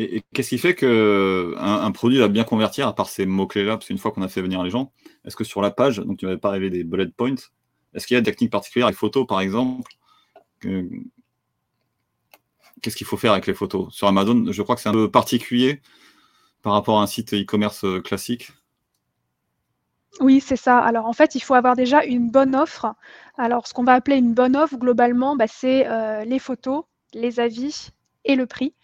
Et, qu'est-ce qui fait qu'un un produit va bien convertir à part ces mots-clés-là? Parce qu'une fois qu'on a fait venir les gens, est-ce que sur la page, donc tu n'avais pas rêvé des bullet points, est-ce qu'il y a des techniques particulières avec photos par exemple Qu'est-ce qu'il faut faire avec les photos? Sur Amazon, je crois que c'est un peu particulier par rapport à un site e-commerce euh, classique. Oui, c'est ça. Alors en fait, il faut avoir déjà une bonne offre. Alors ce qu'on va appeler une bonne offre, globalement, bah, c'est euh, les photos, les avis et le prix.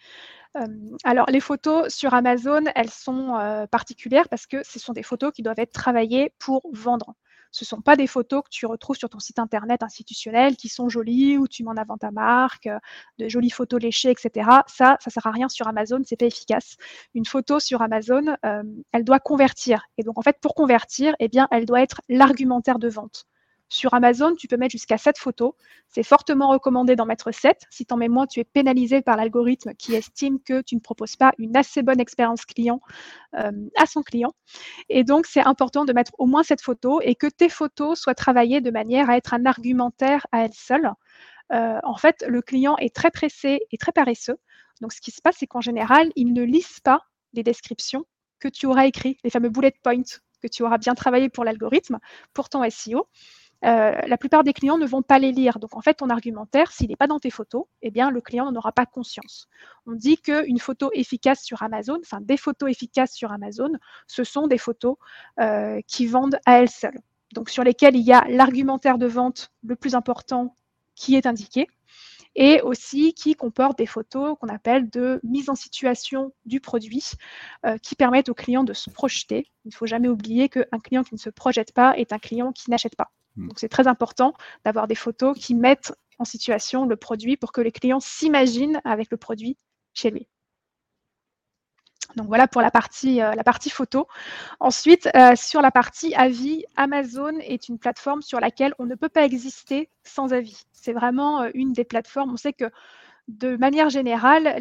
Alors les photos sur Amazon, elles sont particulières parce que ce sont des photos qui doivent être travaillées pour vendre. Ce ne sont pas des photos que tu retrouves sur ton site internet institutionnel qui sont jolies, où tu mets en avant ta marque, de jolies photos léchées, etc. Ça, ça sert à rien sur Amazon, c'est pas efficace. Une photo sur Amazon, elle doit convertir. Et donc, en fait, pour convertir, eh bien, elle doit être l'argumentaire de vente. Sur Amazon, tu peux mettre jusqu'à 7 photos. C'est fortement recommandé d'en mettre 7. Si tu en mets moins, tu es pénalisé par l'algorithme qui estime que tu ne proposes pas une assez bonne expérience client euh, à son client. Et donc, c'est important de mettre au moins 7 photos et que tes photos soient travaillées de manière à être un argumentaire à elles seules. Euh, en fait, le client est très pressé et très paresseux. Donc, ce qui se passe, c'est qu'en général, il ne lise pas les descriptions que tu auras écrites, les fameux bullet points que tu auras bien travaillé pour l'algorithme, pour ton SEO. Euh, la plupart des clients ne vont pas les lire. Donc en fait, ton argumentaire, s'il n'est pas dans tes photos, eh bien le client n'en aura pas conscience. On dit qu'une photo efficace sur Amazon, enfin des photos efficaces sur Amazon, ce sont des photos euh, qui vendent à elles seules. Donc sur lesquelles il y a l'argumentaire de vente le plus important qui est indiqué et aussi qui comportent des photos qu'on appelle de mise en situation du produit, euh, qui permettent au client de se projeter. Il ne faut jamais oublier qu'un client qui ne se projette pas est un client qui n'achète pas. Mm. Donc c'est très important d'avoir des photos qui mettent en situation le produit pour que les clients s'imaginent avec le produit chez lui. Donc voilà pour la partie, euh, la partie photo. Ensuite, euh, sur la partie avis, Amazon est une plateforme sur laquelle on ne peut pas exister sans avis. C'est vraiment euh, une des plateformes. On sait que de manière générale,